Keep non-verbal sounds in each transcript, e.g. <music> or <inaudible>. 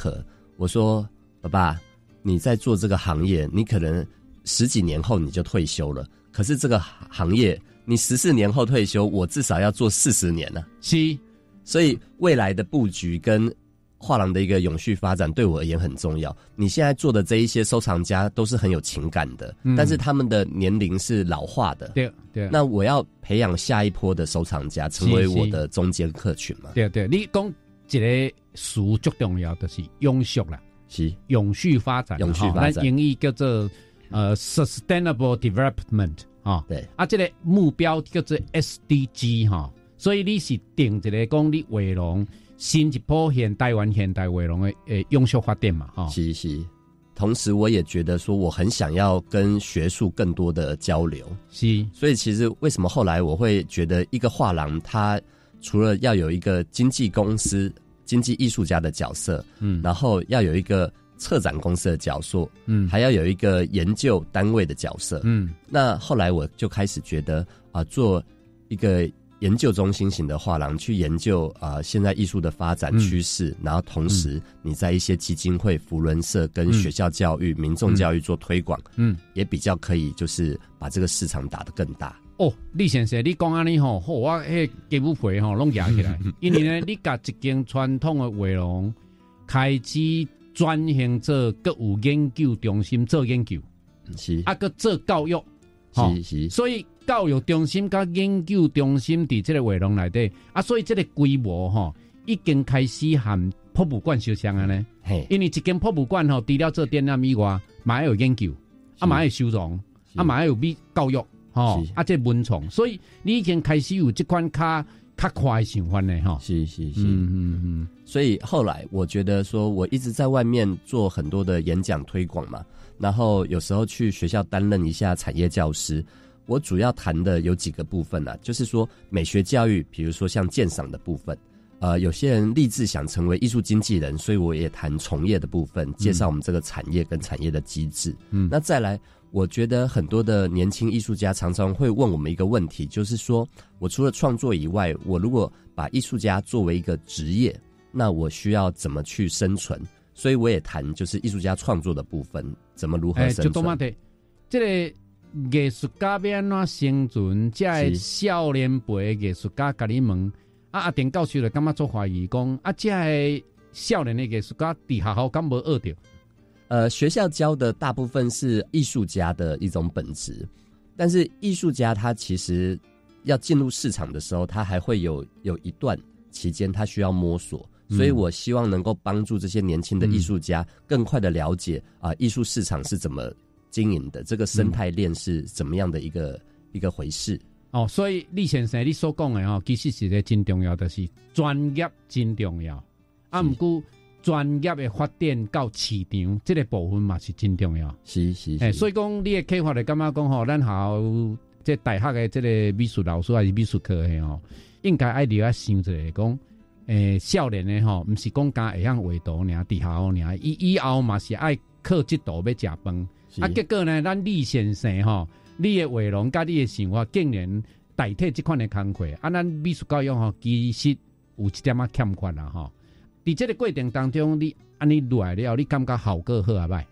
可。我说：“爸爸，你在做这个行业，你可能十几年后你就退休了。可是这个行业，你十四年后退休，我至少要做四十年呢。是，所以未来的布局跟画廊的一个永续发展，对我而言很重要。你现在做的这一些收藏家都是很有情感的，但是他们的年龄是老化的。对对。那我要培养下一波的收藏家，成为我的中间客群嘛？对对，你讲。一个词最重要的是永续啦，是。永续发展，永续发展，英语叫做呃 sustainable development 啊，对，啊，这个目标叫做 SDG 哈，所以你是定一个讲你画廊新一波现代湾现代画廊的诶永续发展嘛，哈，是是，同时我也觉得说我很想要跟学术更多的交流，是，所以其实为什么后来我会觉得一个画廊它。除了要有一个经纪公司、经纪艺术家的角色，嗯，然后要有一个策展公司的角色，嗯，还要有一个研究单位的角色，嗯，那后来我就开始觉得啊，做一个研究中心型的画廊，去研究啊现在艺术的发展趋势，然后同时你在一些基金会、福伦社跟学校教育、民众教育做推广，嗯，也比较可以，就是把这个市场打得更大。哦，李先生，你讲安尼吼，好，我迄鸡母皮吼拢压起来，<laughs> 因为呢，你甲一间传统的画廊开始转型做各有研究中心做研究，是。啊，个做教育，是是，所以教育中心甲研究中心伫即个画廊内底，啊，所以即个规模吼已经开始含博物馆相像啊呢，嘿，因为一间博物馆吼，除了做展览以外，嘛有研究，啊，嘛有收藏，啊，嘛有比教育。哦，啊，这文创，所以你已经开始有这款卡卡快想法呢，哈，是是是，嗯嗯嗯。所以后来我觉得说，我一直在外面做很多的演讲推广嘛，然后有时候去学校担任一下产业教师。我主要谈的有几个部分啊，就是说美学教育，比如说像鉴赏的部分，呃，有些人立志想成为艺术经纪人，所以我也谈从业的部分，介绍我们这个产业跟产业的机制。嗯，那再来。我觉得很多的年轻艺术家常常会问我们一个问题，就是说我除了创作以外，我如果把艺术家作为一个职业，那我需要怎么去生存？所以我也谈就是艺术家创作的部分，怎么如何生存？这个艺术家要安怎生存？这少年辈艺术家甲你问，啊阿田教授就干嘛做怀疑讲，啊这少年的艺术家伫学校敢无学着？呃，学校教的大部分是艺术家的一种本质，但是艺术家他其实要进入市场的时候，他还会有有一段期间他需要摸索，所以我希望能够帮助这些年轻的艺术家更快的了解啊，艺术市场是怎么经营的，这个生态链是怎么样的一个一个回事。哦，所以李先生你所讲的哦，其实是个真重要的是专业真重要，啊，唔过。专业的发展到市场，这个部分嘛是真重要。是是，哎，所以讲你的开发的感觉讲吼，咱好这大学的这个美术老师还是美术课的吼，应该爱留下想一下讲，诶，少年的吼，唔是讲加会晓画图尔，底下尔，以以后嘛是爱靠这图要食饭。啊，结果呢，咱李先生吼，你的画龙甲你的想法竟然代替这款的工课，啊，咱美术教育吼，其实有一点仔欠缺啦吼。在这个过程当中，你安尼来了，你感觉好个好啊？拜，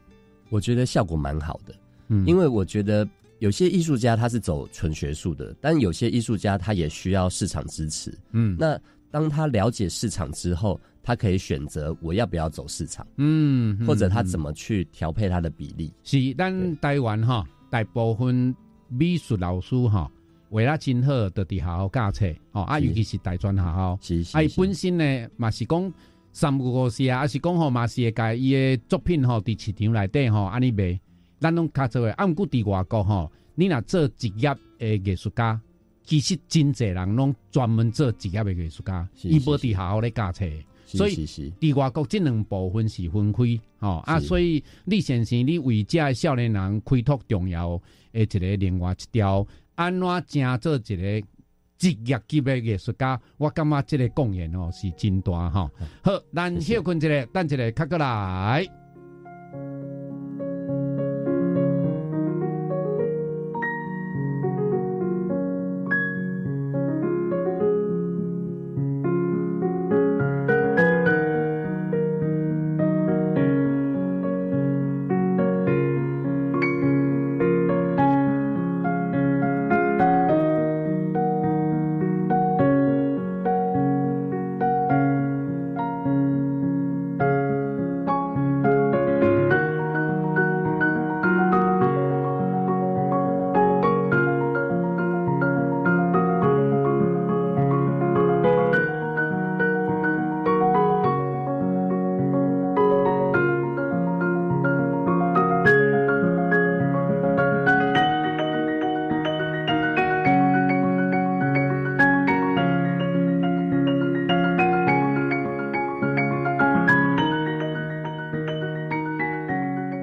我觉得效果蛮好的，嗯，因为我觉得有些艺术家他是走纯学术的，但有些艺术家他也需要市场支持，嗯，那当他了解市场之后，他可以选择我要不要走市场，嗯，或者他怎么去调配他的比例。是，但台湾哈，大部分美术老师哈。为了真好，就伫好好教册哦，啊，尤其是大专学校，啊，伊本身呢嘛是讲三五事啊，还是讲吼嘛是会甲伊诶作品吼伫市场内底吼安尼卖，咱拢较做诶。啊，毋过伫外国吼，你若做职业诶艺术家，其实真侪人拢专门做职业诶艺术家，伊无伫学校咧教册，所以伫外国即两部分是分开吼啊，所以李先生，你为遮少年人开拓重要诶一个另外一条。安怎正做一个职业级的艺术家？我感觉这个贡献哦是真大哈。好，咱休困一下，等一下，卡过来。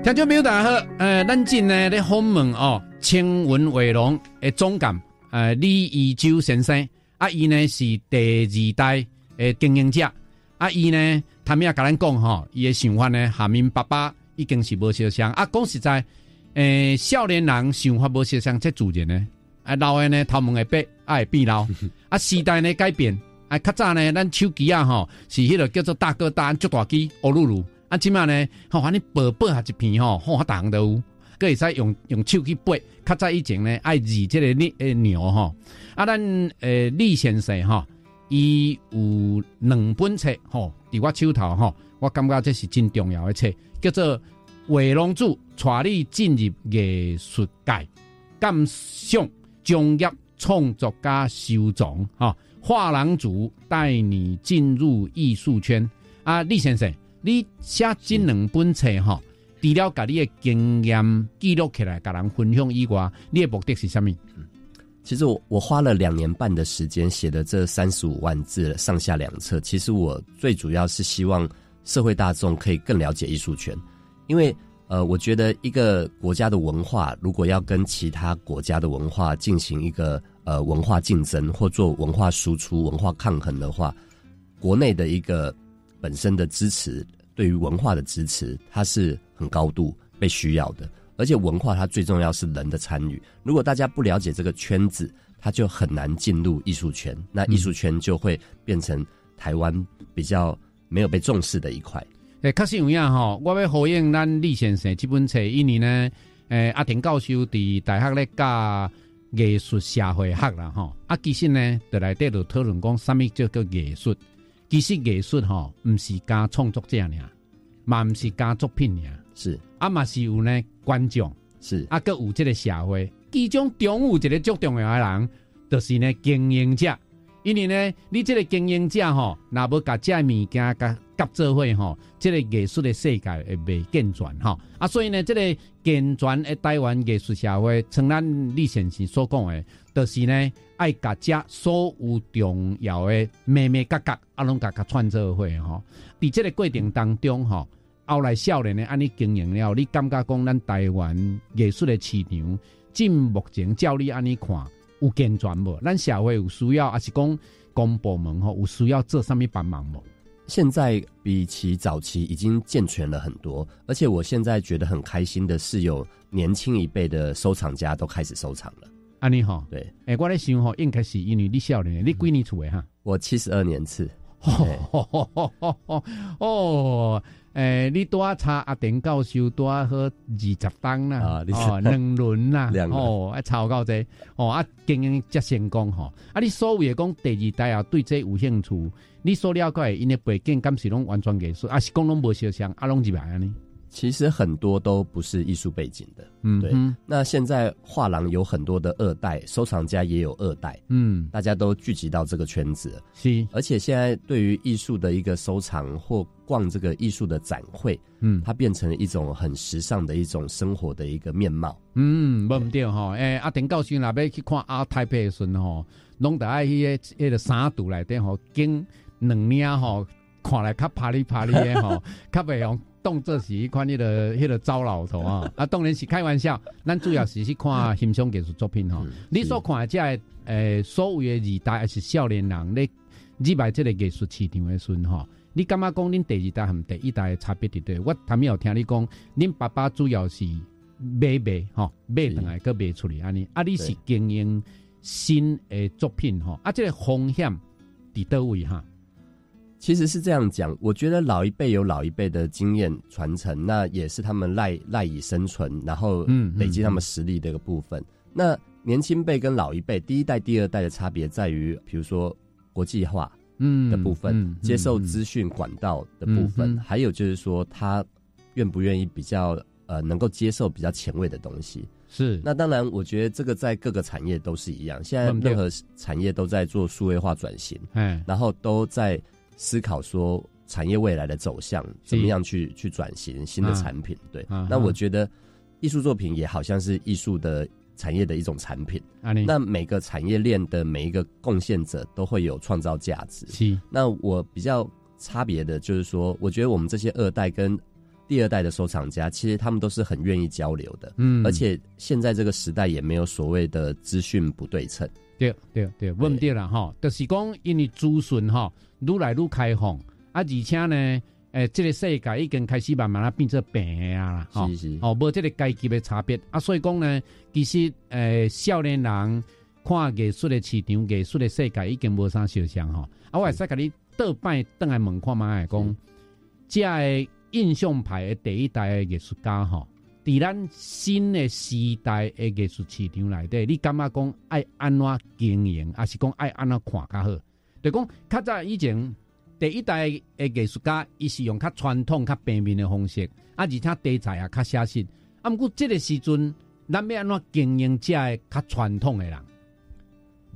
听众朋友大家好，呃，咱今呢咧访问哦，青云伟龙的总监，呃，李义洲先生，啊，伊呢是第二代的经营者，啊，伊呢，他们也甲咱讲吼，伊的想法呢，下面爸爸已经是无相像，啊，讲实在，诶，少年人想法无相像，这自然呢，啊，老的呢，头毛会白，爱变老，<laughs> 啊，时代呢改变，啊，较早呢，咱手机啊，吼，是迄个叫做大哥大，足大机，欧露露。啊，即码呢，吼，反正薄薄下一片吼，好大行都有，佮会使用用手去拔。较早以前呢，爱饲即个牛诶牛吼。啊，咱诶李先生吼，伊有两本册吼，伫我手头吼，我感觉这是真重要诶册，叫做《画龙珠带你进入艺术界，感想专业创作家收藏吼，画廊主带你进入艺术圈。啊，李先生。你写这两本册哈，除了把你的经验记录起来，跟人分享以外，你的目的是什么？其实我我花了两年半的时间写的这三十五万字上下两册，其实我最主要是希望社会大众可以更了解艺术圈，因为呃，我觉得一个国家的文化如果要跟其他国家的文化进行一个呃文化竞争或做文化输出、文化抗衡的话，国内的一个本身的支持。对于文化的支持，它是很高度被需要的。而且文化它最重要是人的参与。如果大家不了解这个圈子，他就很难进入艺术圈。那艺术圈就会变成台湾比较没有被重视的一块。诶，确实有影吼，我要回应咱李先生这本册，因为呢，诶，阿田教授伫大学咧教艺术社会学啦吼。啊，其实呢，就来底度讨论讲，什么叫做艺术？其实艺术吼，毋是加创作者尔，嘛毋是加作品尔，是。啊嘛是有呢观众，是。啊，佮有即个社会，其中总有一个最重要诶人，就是呢经营者。因为呢，你这个经营者吼，若无甲这物件甲合作伙吼，这个艺术的世界会未健全吼。啊，所以呢，这个健全的台湾艺术社会，像咱李先生所讲的，就是呢，爱甲这所有重要的咩咩角角，啊，拢甲甲串做伙吼。伫这个过程当中吼，后来少年的安尼经营了，你感觉讲咱台湾艺术的市场，进目前照你安尼看？有健全无？咱社会有需要，还是讲公部门吼有需要做上面帮忙无？现在比起早期已经健全了很多，而且我现在觉得很开心的是，有年轻一辈的收藏家都开始收藏了。安尼吼，对，哎，我咧想吼，应该是因为你少年，你几年出的哈？我七十二年次。<laughs> 哦。诶，你多差阿田教授多好二十档啦，哦，<laughs> 两轮啦，哦，啊，超高这，哦，啊，经营则成功吼，啊，你所谓讲第二代啊，对这有兴趣，你所了解因的背景敢是拢完全艺术，啊，是讲拢无相像，啊，拢一排安尼。其实很多都不是艺术背景的，嗯，对。那现在画廊有很多的二代收藏家，也有二代，嗯，大家都聚集到这个圈子，是。而且现在对于艺术的一个收藏或逛这个艺术的展会，嗯，它变成了一种很时尚的一种生活的一个面貌，嗯，冇唔对哈。诶，阿田教授那边去看阿泰佩孙吼，拢得爱迄个迄个三度来底吼，经两年吼，看来较啪里啪里的吼，<laughs> 较袂用。动作是一款迄个 <laughs> 迄个糟老头啊！<laughs> 啊，当然是开玩笑。咱主要是去看欣赏艺术作品吼。你所看的这诶，所谓的二代还是少年人咧入来即个艺术市场的时阵吼，你感觉讲恁第二代和第一代的差别伫对？我头面有听你讲，恁爸爸主要是买卖吼，买等来个卖出去安尼。啊，你是经营新诶作品吼，啊，这个风险伫倒位哈？其实是这样讲，我觉得老一辈有老一辈的经验传承，那也是他们赖赖以生存，然后累积他们实力的一个部分。那年轻辈跟老一辈，第一代、第二代的差别在于，比如说国际化嗯的部分，接受资讯管道的部分，还有就是说他愿不愿意比较呃能够接受比较前卫的东西。是，那当然，我觉得这个在各个产业都是一样，现在任何产业都在做数位化转型，嗯，然后都在。思考说产业未来的走向，怎么样去去转型新的产品？对，那我觉得艺术作品也好像是艺术的产业的一种产品。那每个产业链的每一个贡献者都会有创造价值。是，那我比较差别的就是说，我觉得我们这些二代跟第二代的收藏家，其实他们都是很愿意交流的。嗯，而且现在这个时代也没有所谓的资讯不对称。对对对，问对了哈，就是讲因为资讯哈愈来愈开放，啊，而且呢，诶，这个世界已经开始慢慢啊变成平啊啦，是是，哦，无这个阶级的差别啊，所以讲呢，其实诶，少年人看艺术的市场、艺术的世界已经无啥相像哈。啊，我使甲你倒摆倒来问看卖讲，这个印象派的第一代的艺术家哈。伫咱新的时代的艺术市场内底，你感觉讲爱安怎经营，还是讲爱安怎看较好？就讲较早以前第一代的艺术家，伊是用较传统、较平民的方式，啊，而且题材也较写实。啊，毋过这个时阵，咱要安怎经营这较传统的人？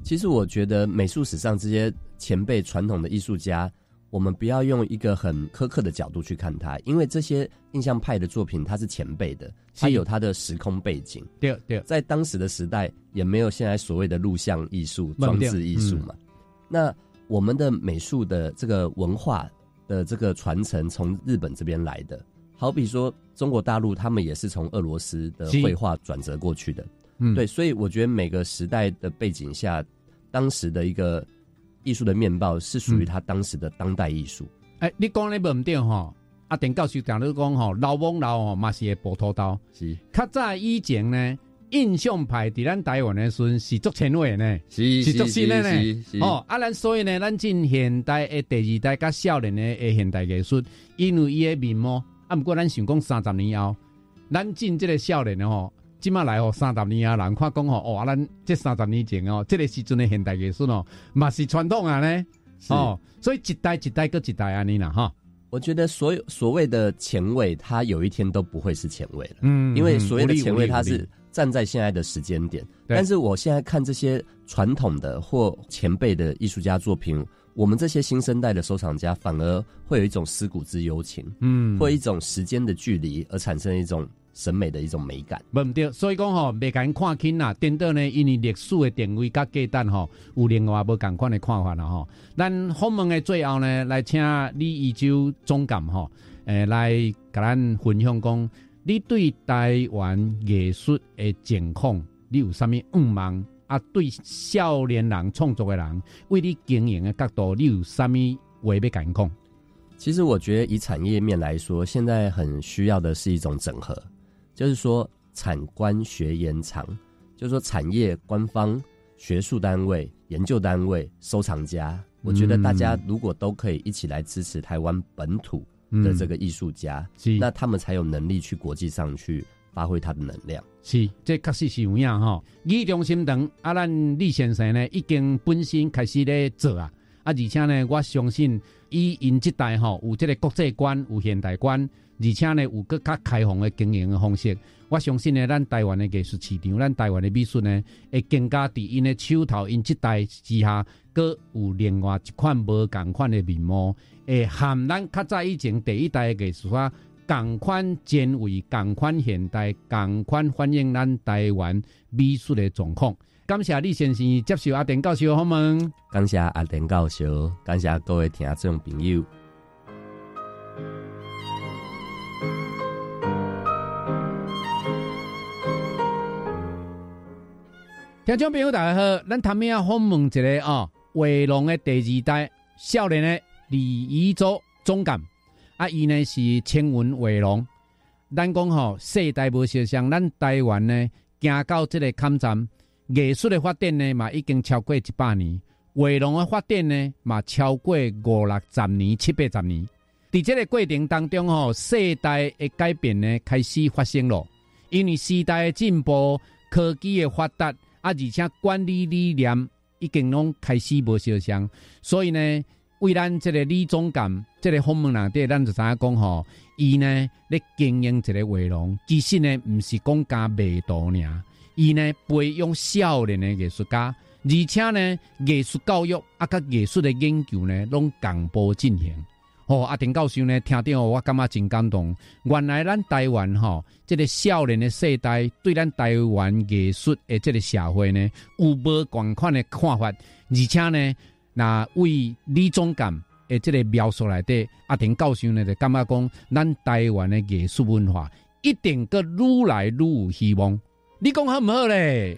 其实我觉得美术史上这些前辈传统的艺术家。我们不要用一个很苛刻的角度去看他，因为这些印象派的作品，他是前辈的，他有他的时空背景。对对，在当时的时代，也没有现在所谓的录像艺术、装置艺术嘛。那我们的美术的这个文化的这个传承，从日本这边来的，好比说中国大陆，他们也是从俄罗斯的绘画转折过去的。嗯，对，所以我觉得每个时代的背景下，当时的一个。艺术的面貌是属于他当时的当代艺术。哎，你讲那不对哈？阿田教授讲你讲哈，老翁老哦，嘛是会波头刀。是，较早以前呢，印象派伫咱台湾的时阵是足前卫呢，是是足新的呢。哦，啊，咱所以呢，咱进现代的第二代甲少年的诶现代艺术，因为伊的面貌，啊，不过咱想讲三十年后，咱进这个少年的吼。即马来哦，三十年啊，人看讲吼，哦，咱这三十年前哦，这个时阵的现代艺术哦，嘛是传统啊呢，哦，所以一代一代个一代安尼啦哈。我觉得所有所谓的前卫，它有一天都不会是前卫了，嗯，因为所谓的前卫，它是站在现在的时间点。但是我现在看这些传统的或前辈的艺术家作品，我们这些新生代的收藏家反而会有一种思古之幽情，嗯，或一种时间的距离而产生一种。审美的一种美感，不对，所以讲吼，未敢看轻啦。颠倒呢，因为历史的定位甲价值吼，有另外无共款的看法啦吼。咱访问的最后呢，来请李一洲总监吼，诶，来甲咱分享讲，你对台湾艺术的情况，你有啥物愿望？啊，对少年人创作的人，为你经营的角度，你有啥物话要讲讲？其实我觉得，以产业面来说，现在很需要的是一种整合。就是说，产官学研藏，就是说，产业、官方、学术单位、研究单位、收藏家，我觉得大家如果都可以一起来支持台湾本土的这个艺术家，那他们才有能力去国际上去发挥他的能量。是，这确实是有样哈。李中心等啊，咱李先生呢，已经本身开始咧做啊，啊，啊而且呢，我相信以因这代吼，有这个国际观，有现代观。而且呢，有更较开放的经营的方式，我相信呢，咱台湾的艺术市场，咱台湾的美术呢，会更加伫因的手头，因即代之下，各有另外一款无共款的面貌，会含咱较早以前第一代的艺术家，共款前卫、共款现代、共款反映咱台湾美术的状况。感谢李先生接受阿田教授访问，感谢阿田教授，感谢各位听众朋友。听众朋友，大家好，咱头面啊？访问一个啊，画龙的第二代少年的李仪洲总监啊，伊呢是青云画龙。咱讲吼，世代无相像，咱台湾呢，行到这个坎站，艺术的发展呢，嘛已经超过一百年；画廊的发展呢，嘛超过五六十年、七八十年。伫这个过程当中吼，世代的改变呢，开始发生了，因为时代的进步，科技的发达。啊，而且管理理念已经拢开始无相像，所以呢，为咱这个李总监，这个访问人对咱就知影讲吼，伊呢咧经营一个画廊，其实呢毋是讲加卖图尔，伊呢培养少年的艺术家，而且呢艺术教育啊，甲艺术的研究呢，拢同步进行。哦，阿田教授呢，听到我感觉真感动。原来咱台湾吼，这个少年的世代对咱台湾艺术的这个社会呢，有无共款的看法？而且呢，那为李总监诶，这个描述来的阿田教授呢，就感觉讲，咱台湾的艺术文化一定个愈来愈有希望。你讲好唔好咧？